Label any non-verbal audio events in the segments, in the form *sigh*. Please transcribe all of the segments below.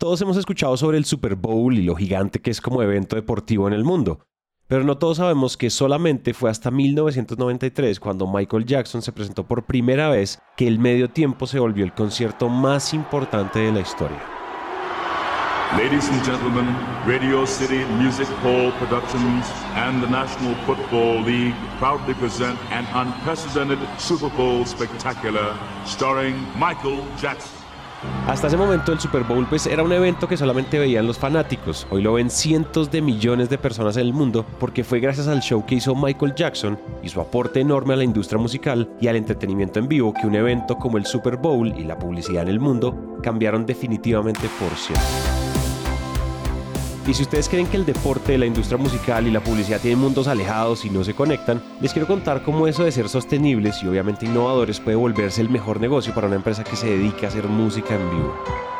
Todos hemos escuchado sobre el Super Bowl y lo gigante que es como evento deportivo en el mundo, pero no todos sabemos que solamente fue hasta 1993 cuando Michael Jackson se presentó por primera vez que el medio tiempo se volvió el concierto más importante de la historia. Ladies and gentlemen, Radio City Music Hall Productions and the National Football League proudly present an unprecedented Super Bowl spectacular starring Michael Jackson. Hasta ese momento el Super Bowl pues era un evento que solamente veían los fanáticos. Hoy lo ven cientos de millones de personas en el mundo porque fue gracias al show que hizo Michael Jackson y su aporte enorme a la industria musical y al entretenimiento en vivo que un evento como el Super Bowl y la publicidad en el mundo cambiaron definitivamente por siempre. Y si ustedes creen que el deporte, la industria musical y la publicidad tienen mundos alejados y no se conectan, les quiero contar cómo eso de ser sostenibles y obviamente innovadores puede volverse el mejor negocio para una empresa que se dedica a hacer música en vivo.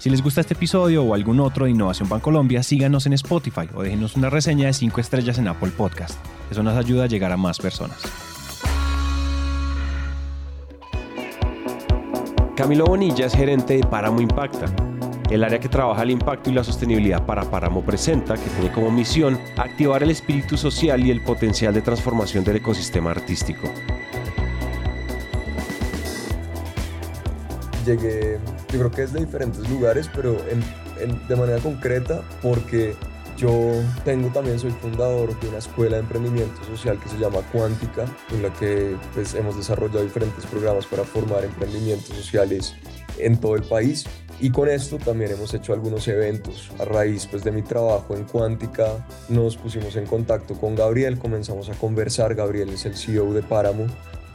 Si les gusta este episodio o algún otro de Innovación Bancolombia, síganos en Spotify o déjenos una reseña de 5 estrellas en Apple Podcast. Eso nos ayuda a llegar a más personas. Camilo Bonilla es gerente de Páramo Impacta, el área que trabaja el impacto y la sostenibilidad para Páramo Presenta, que tiene como misión activar el espíritu social y el potencial de transformación del ecosistema artístico. Llegué, yo creo que es de diferentes lugares, pero de manera concreta porque yo tengo también, soy fundador de una escuela de emprendimiento social que se llama Cuántica, en la que pues, hemos desarrollado diferentes programas para formar emprendimientos sociales en todo el país. Y con esto también hemos hecho algunos eventos. A raíz pues, de mi trabajo en Cuántica, nos pusimos en contacto con Gabriel, comenzamos a conversar. Gabriel es el CEO de Páramo.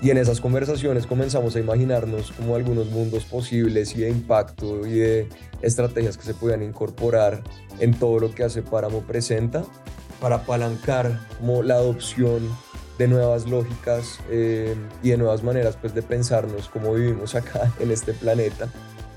Y en esas conversaciones comenzamos a imaginarnos como algunos mundos posibles y de impacto y de estrategias que se puedan incorporar en todo lo que hace Páramo Presenta para apalancar como la adopción de nuevas lógicas eh, y de nuevas maneras pues, de pensarnos cómo vivimos acá en este planeta.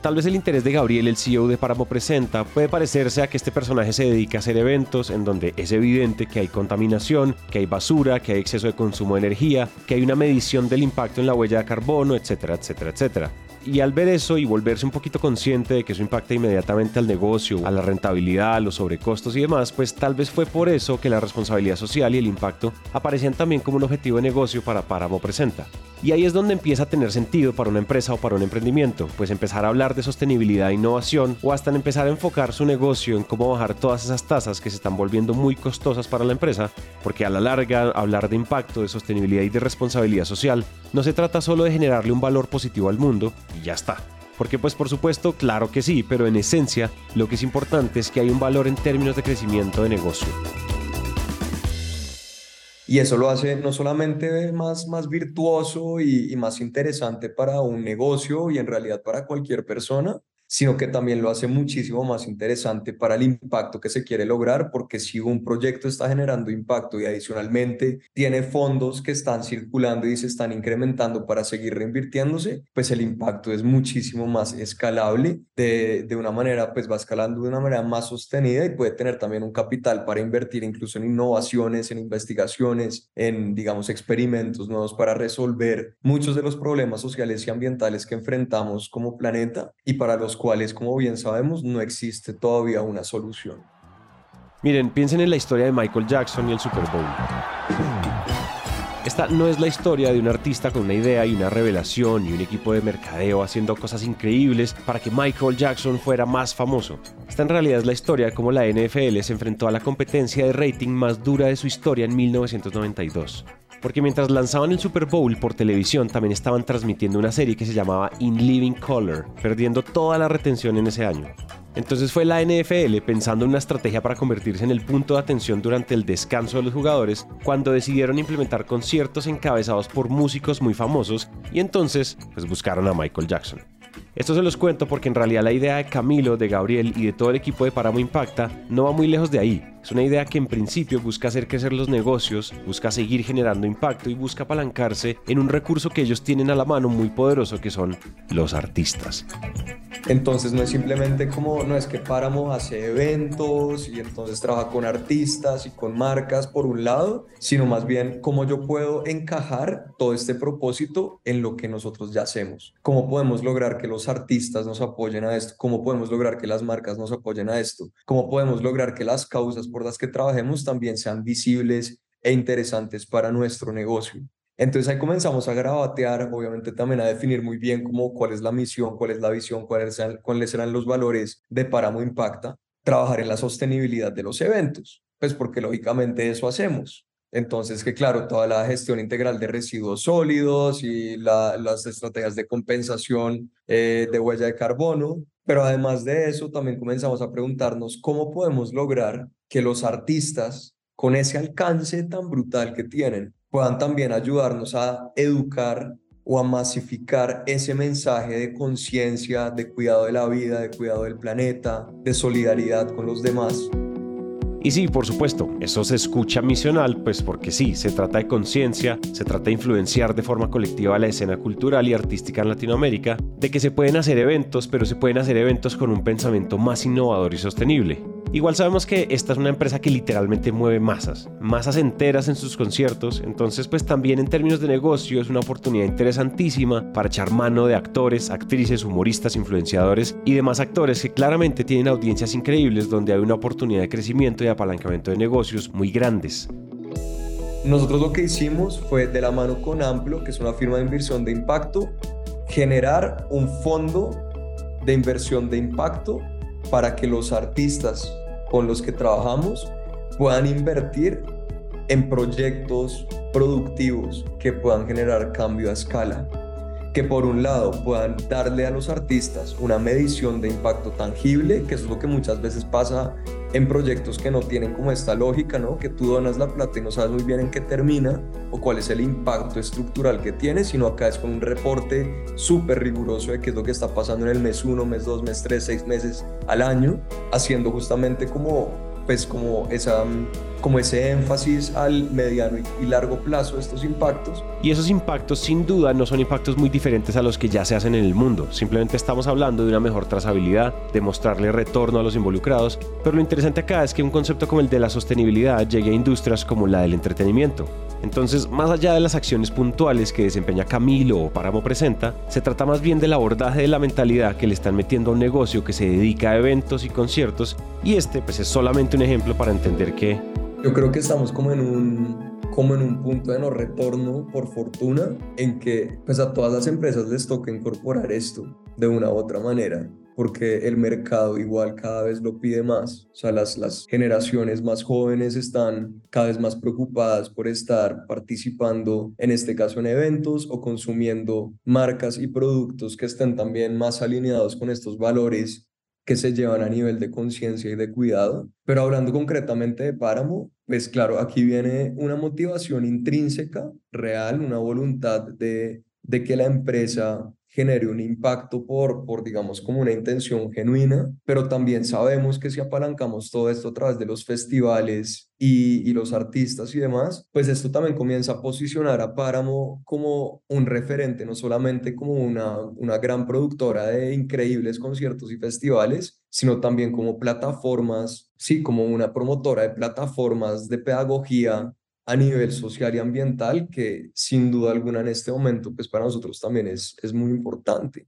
Tal vez el interés de Gabriel, el CEO de Páramo Presenta, puede parecerse a que este personaje se dedica a hacer eventos en donde es evidente que hay contaminación, que hay basura, que hay exceso de consumo de energía, que hay una medición del impacto en la huella de carbono, etcétera, etcétera, etcétera. Y al ver eso y volverse un poquito consciente de que eso impacta inmediatamente al negocio, a la rentabilidad, a los sobrecostos y demás, pues tal vez fue por eso que la responsabilidad social y el impacto aparecían también como un objetivo de negocio para Páramo Presenta. Y ahí es donde empieza a tener sentido para una empresa o para un emprendimiento, pues empezar a hablar de sostenibilidad e innovación o hasta empezar a enfocar su negocio en cómo bajar todas esas tasas que se están volviendo muy costosas para la empresa, porque a la larga hablar de impacto, de sostenibilidad y de responsabilidad social no se trata solo de generarle un valor positivo al mundo y ya está. Porque pues por supuesto, claro que sí, pero en esencia lo que es importante es que hay un valor en términos de crecimiento de negocio. Y eso lo hace no solamente más, más virtuoso y, y más interesante para un negocio y en realidad para cualquier persona, sino que también lo hace muchísimo más interesante para el impacto que se quiere lograr, porque si un proyecto está generando impacto y adicionalmente tiene fondos que están circulando y se están incrementando para seguir reinvirtiéndose, pues el impacto es muchísimo más escalable, de, de una manera, pues va escalando de una manera más sostenida y puede tener también un capital para invertir incluso en innovaciones, en investigaciones, en, digamos, experimentos nuevos para resolver muchos de los problemas sociales y ambientales que enfrentamos como planeta y para los cuales, como bien sabemos, no existe todavía una solución. Miren, piensen en la historia de Michael Jackson y el Super Bowl. Esta no es la historia de un artista con una idea y una revelación y un equipo de mercadeo haciendo cosas increíbles para que Michael Jackson fuera más famoso. Esta en realidad es la historia de cómo la NFL se enfrentó a la competencia de rating más dura de su historia en 1992. Porque mientras lanzaban el Super Bowl por televisión también estaban transmitiendo una serie que se llamaba In Living Color, perdiendo toda la retención en ese año. Entonces fue la NFL pensando en una estrategia para convertirse en el punto de atención durante el descanso de los jugadores cuando decidieron implementar conciertos encabezados por músicos muy famosos y entonces pues buscaron a Michael Jackson. Esto se los cuento porque en realidad la idea de Camilo, de Gabriel y de todo el equipo de Paramo Impacta no va muy lejos de ahí. Es una idea que en principio busca hacer crecer los negocios, busca seguir generando impacto y busca apalancarse en un recurso que ellos tienen a la mano muy poderoso que son los artistas. Entonces no es simplemente como, no es que Páramo hace eventos y entonces trabaja con artistas y con marcas por un lado, sino más bien cómo yo puedo encajar todo este propósito en lo que nosotros ya hacemos. Cómo podemos lograr que los artistas nos apoyen a esto, cómo podemos lograr que las marcas nos apoyen a esto, cómo podemos lograr que las causas por las que trabajemos también sean visibles e interesantes para nuestro negocio. Entonces ahí comenzamos a grabatear, obviamente también a definir muy bien cómo, cuál es la misión, cuál es la visión, cuáles serán, cuáles serán los valores de Paramo Impacta, trabajar en la sostenibilidad de los eventos, pues porque lógicamente eso hacemos. Entonces, que claro, toda la gestión integral de residuos sólidos y las estrategias de compensación eh, de huella de carbono, pero además de eso, también comenzamos a preguntarnos cómo podemos lograr que los artistas, con ese alcance tan brutal que tienen, puedan también ayudarnos a educar o a masificar ese mensaje de conciencia, de cuidado de la vida, de cuidado del planeta, de solidaridad con los demás. Y sí, por supuesto, eso se escucha misional, pues porque sí, se trata de conciencia, se trata de influenciar de forma colectiva la escena cultural y artística en Latinoamérica, de que se pueden hacer eventos, pero se pueden hacer eventos con un pensamiento más innovador y sostenible. Igual sabemos que esta es una empresa que literalmente mueve masas, masas enteras en sus conciertos, entonces pues también en términos de negocio es una oportunidad interesantísima para echar mano de actores, actrices, humoristas, influenciadores y demás actores que claramente tienen audiencias increíbles donde hay una oportunidad de crecimiento y apalancamiento de negocios muy grandes. Nosotros lo que hicimos fue de la mano con Amplo, que es una firma de inversión de impacto, generar un fondo de inversión de impacto para que los artistas con los que trabajamos puedan invertir en proyectos productivos que puedan generar cambio a escala, que por un lado puedan darle a los artistas una medición de impacto tangible, que es lo que muchas veces pasa en proyectos que no tienen como esta lógica, ¿no? Que tú donas la plata y no sabes muy bien en qué termina o cuál es el impacto estructural que tiene, sino acá es con un reporte súper riguroso de qué es lo que está pasando en el mes 1, mes 2, mes 3, 6 meses al año, haciendo justamente como pues como, esa, como ese énfasis al mediano y largo plazo de estos impactos. Y esos impactos sin duda no son impactos muy diferentes a los que ya se hacen en el mundo, simplemente estamos hablando de una mejor trazabilidad, de mostrarle retorno a los involucrados, pero lo interesante acá es que un concepto como el de la sostenibilidad llegue a industrias como la del entretenimiento. Entonces, más allá de las acciones puntuales que desempeña Camilo o Páramo Presenta, se trata más bien del abordaje de la mentalidad que le están metiendo a un negocio que se dedica a eventos y conciertos, y este pues es solamente un ejemplo para entender que... Yo creo que estamos como en un, como en un punto de no retorno, por fortuna, en que pues a todas las empresas les toca incorporar esto de una u otra manera porque el mercado igual cada vez lo pide más. O sea, las, las generaciones más jóvenes están cada vez más preocupadas por estar participando, en este caso en eventos o consumiendo marcas y productos que estén también más alineados con estos valores que se llevan a nivel de conciencia y de cuidado. Pero hablando concretamente de Páramo, pues claro, aquí viene una motivación intrínseca, real, una voluntad de, de que la empresa genere un impacto por, por, digamos, como una intención genuina, pero también sabemos que si apalancamos todo esto a través de los festivales y, y los artistas y demás, pues esto también comienza a posicionar a Páramo como un referente, no solamente como una, una gran productora de increíbles conciertos y festivales, sino también como plataformas, sí, como una promotora de plataformas de pedagogía a nivel social y ambiental que sin duda alguna en este momento pues para nosotros también es, es muy importante.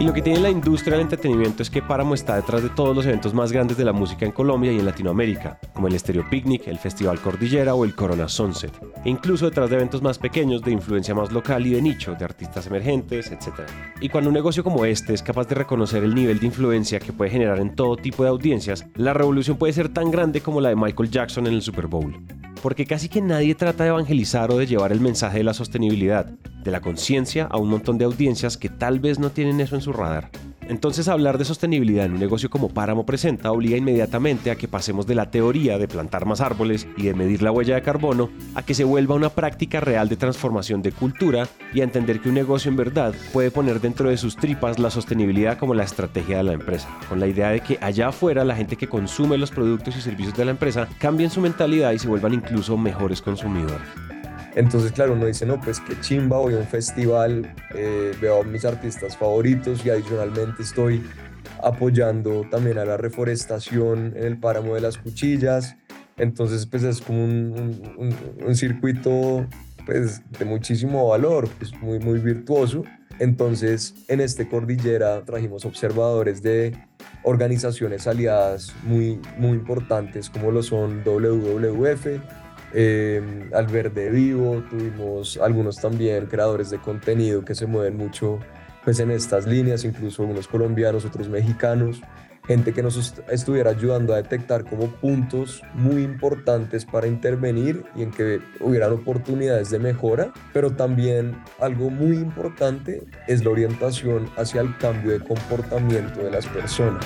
Y lo que tiene la industria del entretenimiento es que Páramo está detrás de todos los eventos más grandes de la música en Colombia y en Latinoamérica, como el Stereo Picnic, el Festival Cordillera o el Corona Sunset, incluso detrás de eventos más pequeños de influencia más local y de nicho, de artistas emergentes, etc. Y cuando un negocio como este es capaz de reconocer el nivel de influencia que puede generar en todo tipo de audiencias, la revolución puede ser tan grande como la de Michael Jackson en el Super Bowl. porque casi que nadie trata de evangelizar o de llevar el mensaje de la sostenibilidad, de la conciencia a un montón de audiencias que tal vez no tienen eso en su radar. Entonces hablar de sostenibilidad en un negocio como Páramo Presenta obliga inmediatamente a que pasemos de la teoría de plantar más árboles y de medir la huella de carbono a que se vuelva una práctica real de transformación de cultura y a entender que un negocio en verdad puede poner dentro de sus tripas la sostenibilidad como la estrategia de la empresa, con la idea de que allá afuera la gente que consume los productos y servicios de la empresa cambien su mentalidad y se vuelvan incluso mejores consumidores. Entonces, claro, uno dice, no, pues qué chimba, voy a un festival, eh, veo a mis artistas favoritos y adicionalmente estoy apoyando también a la reforestación en el páramo de las cuchillas. Entonces, pues es como un, circuito pues, de muchísimo valor, pues muy, muy virtuoso. Entonces, en este cordillera trajimos observadores de organizaciones aliadas muy, muy importantes como lo son WWF, eh, al verde vivo, tuvimos algunos también creadores de contenido que se mueven mucho pues en estas líneas, incluso unos colombianos, otros mexicanos, gente que nos estuviera ayudando a detectar como puntos muy importantes para intervenir y en que hubieran oportunidades de mejora, pero también algo muy importante es la orientación hacia el cambio de comportamiento de las personas.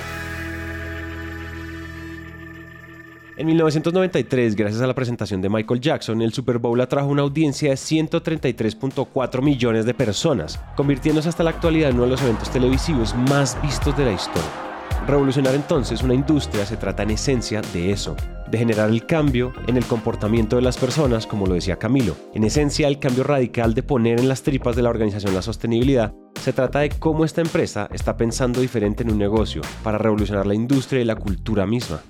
En 1993, gracias a la presentación de Michael Jackson, el Super Bowl atrajo una audiencia de 133.4 millones de personas, convirtiéndose hasta la actualidad en uno de los eventos televisivos más vistos de la historia. Revolucionar entonces una industria se trata en esencia de eso, de generar el cambio en el comportamiento de las personas, como lo decía Camilo. En esencia, el cambio radical de poner en las tripas de la organización la sostenibilidad se trata de cómo esta empresa está pensando diferente en un negocio para revolucionar la industria y la cultura misma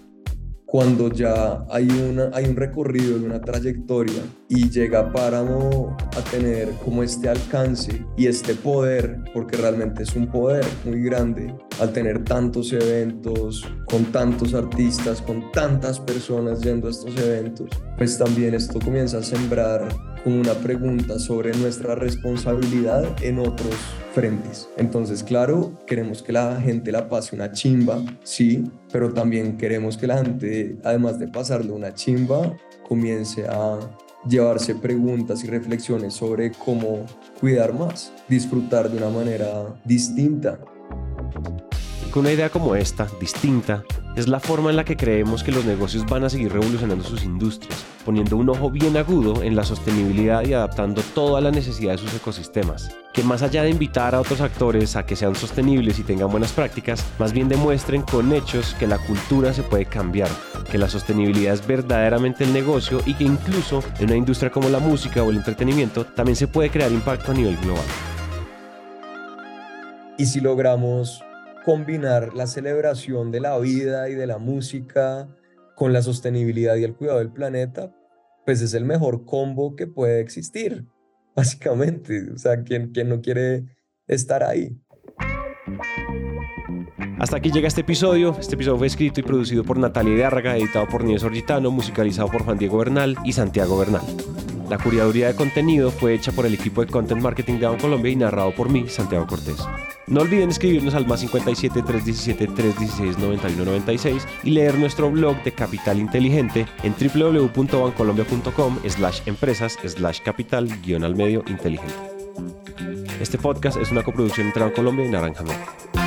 cuando ya hay, una, hay un recorrido y una trayectoria y llega Páramo a tener como este alcance y este poder, porque realmente es un poder muy grande, al tener tantos eventos, con tantos artistas, con tantas personas yendo a estos eventos, pues también esto comienza a sembrar como una pregunta sobre nuestra responsabilidad en otros frentes. Entonces, claro, queremos que la gente la pase una chimba, sí, pero también queremos que la gente, además de pasarle una chimba, comience a llevarse preguntas y reflexiones sobre cómo cuidar más, disfrutar de una manera distinta. Con una idea como esta, distinta, es la forma en la que creemos que los negocios van a seguir revolucionando sus industrias, poniendo un ojo bien agudo en la sostenibilidad y adaptando todo a la necesidad de sus ecosistemas. Que más allá de invitar a otros actores a que sean sostenibles y tengan buenas prácticas, más bien demuestren con hechos que la cultura se puede cambiar, que la sostenibilidad es verdaderamente el negocio y que incluso en una industria como la música o el entretenimiento también se puede crear impacto a nivel global. Y si logramos combinar la celebración de la vida y de la música con la sostenibilidad y el cuidado del planeta, pues es el mejor combo que puede existir, *laughs* básicamente. O sea, quien, quien no quiere estar ahí. Hasta aquí llega este episodio. Este episodio fue escrito y producido por Natalia Hidárraga, editado por Nieves Orgitano, musicalizado por Juan Diego Bernal y Santiago Bernal. La curaduría de contenido fue hecha por el equipo de Content Marketing de Colombia y narrado por mí, Santiago Cortés. No olviden escribirnos al más 57 317 316 9196 y leer nuestro blog de Capital Inteligente en www.bancolombia.com slash empresas slash capital guion al medio inteligente. Este podcast es una coproducción entre Colombia y Naranja Media.